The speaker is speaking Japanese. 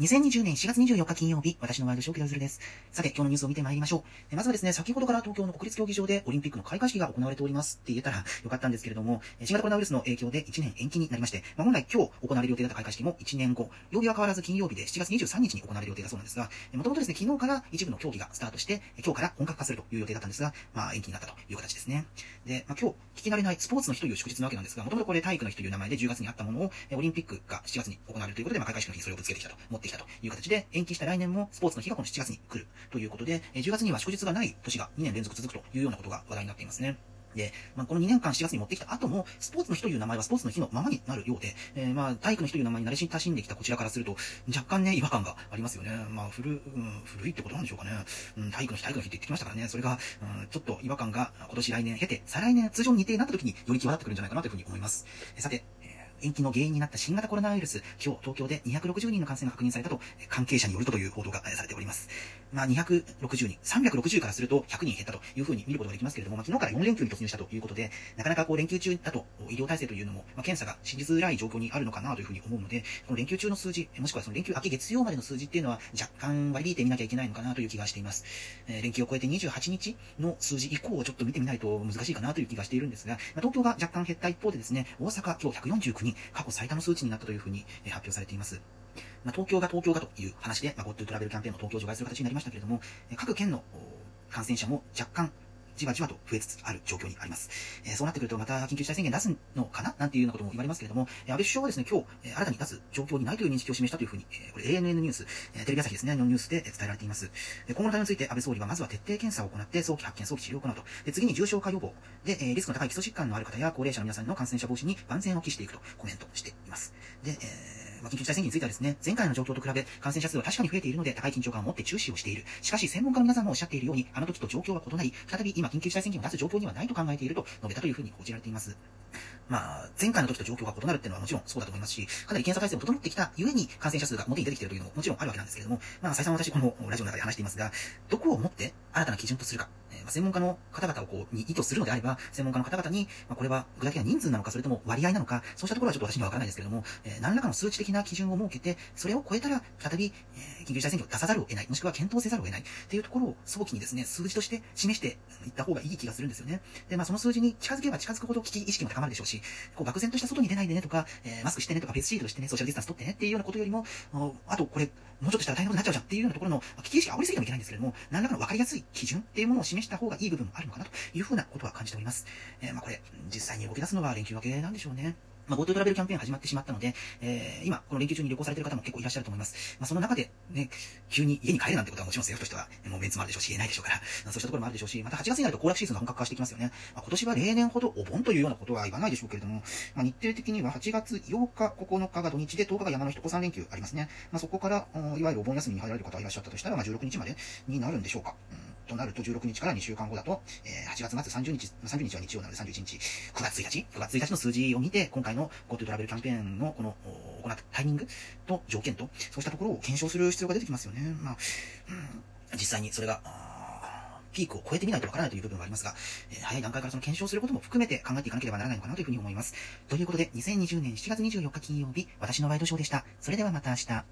2020年4月24日金曜日、私のワイドショー、木田ずるです。さて、今日のニュースを見てまいりましょう。まずはですね、先ほどから東京の国立競技場でオリンピックの開会式が行われておりますって言えたらよかったんですけれども、新型コロナウイルスの影響で1年延期になりまして、まあ、本来今日行われる予定だった開会式も1年後、曜日は変わらず金曜日で7月23日に行われる予定だそうなんですが、もともとですね、昨日から一部の競技がスタートして、今日から本格化するという予定だったんですが、まあ延期になったという形ですね。で、まあ今日聞き慣れないスポーツの日という祝日なわけなんですが、もともとこれ体育の日という名前で10月にあったものを、オリンピックが7月に行われるということで、まあ開会式の日にそれをぶつけてきたと、ってきたという形で、延期した来年もスポーツの日がこの7月に来るということで、10月には祝日がない年が2年連続続くというようなことが話題になっていますね。で、まあ、この2年間7月に持ってきた後も、スポーツの日という名前はスポーツの日のままになるようで、えー、まあ、体育の日という名前に慣れ親しんできたこちらからすると、若干ね、違和感がありますよね。まあ、古、うん、古いってことなんでしょうかね。うん、体育の日、体育の日って言ってきましたからね。それが、うん、ちょっと違和感が今年来年経て、再来年通常に似てになった時により際立ってくるんじゃないかなというふうに思います。さて、延期の原因になった新型コロナウイルス、今日東京で260人の感染が確認されたと、関係者によるとという報道がされております。まあ、260人、360からすると100人減ったというふうに見ることができますけれども、まあ、昨日から4連休に突入したということで、なかなかこう連休中だと医療体制というのも、まあ、検査がしづらい状況にあるのかなというふうに思うので、この連休中の数字、もしくはその連休明け月曜までの数字っていうのは若干割り引いてみなきゃいけないのかなという気がしています。えー、連休を超えて28日の数字以降をちょっと見てみないと難しいかなという気がしているんですが、まあ、東京が若干減った一方でですね、大阪今日149人、過去最多の数値になったというふうに発表されています。まあ、東京が東京がという話で、まあ、GoTo トラベルキャンペーンの東京を除外する形になりましたけれども、各県の感染者も若干じわじわと増えつつある状況にあります。えー、そうなってくるとまた緊急事態宣言出すのかな？なんていうようなことも言われますけれども、えー、安倍首相はですね、今日、えー、新たに出す状況にないという認識を示したというふうに、えー、これ ANN ニュース、えー、テレビ朝日ですね、のニュースで伝えられています。で今後の対応について安倍総理はまずは徹底検査を行って早期発見、早期治療を行うと。で、次に重症化予防。で、えー、リスクの高い基礎疾患のある方や高齢者の皆さんの感染者防止に万全を期していくとコメントしています。で、えーまあ、緊急事態宣言についてはですね、前回の状況と比べ感染者数は確かに増えているので高い緊張感を持って注視をしている。しかし専門家の皆さんもおっしゃっているように、あの時と状況は異なり、再び今緊急事態宣言を出す状況にはないと考えていると述べたというふうに報じられています。まあ、前回の時と状況が異なるっていうのはもちろんそうだと思いますし、かなり検査体制も整ってきたゆえに感染者数が表に出てきているというのももちろんあるわけなんですけれども、まあ、再三私このラジオの中で話していますが、どこをもって新たな基準とするか、えー、まあ、専門家の方々をこう、に意図するのであれば、専門家の方々に、まあ、これは具体的な人数なのか、それとも割合なのか、そうしたところはちょっと私にはわからないですけれども、えー、何らかの数値的な基準を設けて、それを超えたら、再び、えー、緊急事態宣言を出さざるを得ない、もしくは検討せざるを得ないっていうところを早期にですね、数字として示していった方がいい気がするんですよね。で、まあ、その数字に近づけば近づくほど危機意識も高まるでしょうし、こう、漠然とした外に出ないでねとか、えー、マスクしてねとか、フェイスシートしてね、ソーシャルディスタンス取ってねっていうようなことよりも、あと、これ、もうちょっとしたら大変なことになっちゃうじゃんっていうようなところの、危機意識煽りすぎてもいけないんですけれども、何らかの分かりやすい基準っていうものを示した方がいい部分もあるのかなというふうなことは感じております。えー、まあこれ、実際に動き出すのは連休明けなんでしょうね。まあ、GoTo トラベルキャンペーン始まってしまったので、えー、今、この連休中に旅行されている方も結構いらっしゃると思います。まあ、その中で、ね、急に家に帰るなんてことはもちろん政府としては、もうメンツもあるでしょうし、言えないでしょうから、そうしたところもあるでしょうし、また8月になると行楽シーズンが本格化してきますよね。まあ、今年は例年ほどお盆というようなことは言わないでしょうけれども、まあ、日程的には8月8日、9日が土日で10日が山の日と3連休ありますね。まあ、そこから、いわゆるお盆休みに入られる方がいらっしゃったとしたら、まあ、16日までになるんでしょうか。うんとなると16日から2週間後だと、えー、8月末30日、30日は日曜なので31日、9月1日、9月1日の数字を見て、今回の GoTo トラベルキャンペーンのこの、行ったタイミングと条件と、そうしたところを検証する必要が出てきますよね。まあ、うん、実際にそれが、ピークを超えてみないとわからないという部分がありますが、えー、早い段階からその検証することも含めて考えていかなければならないのかなというふうに思います。ということで、2020年7月24日金曜日、私のワイドショーでした。それではまた明日。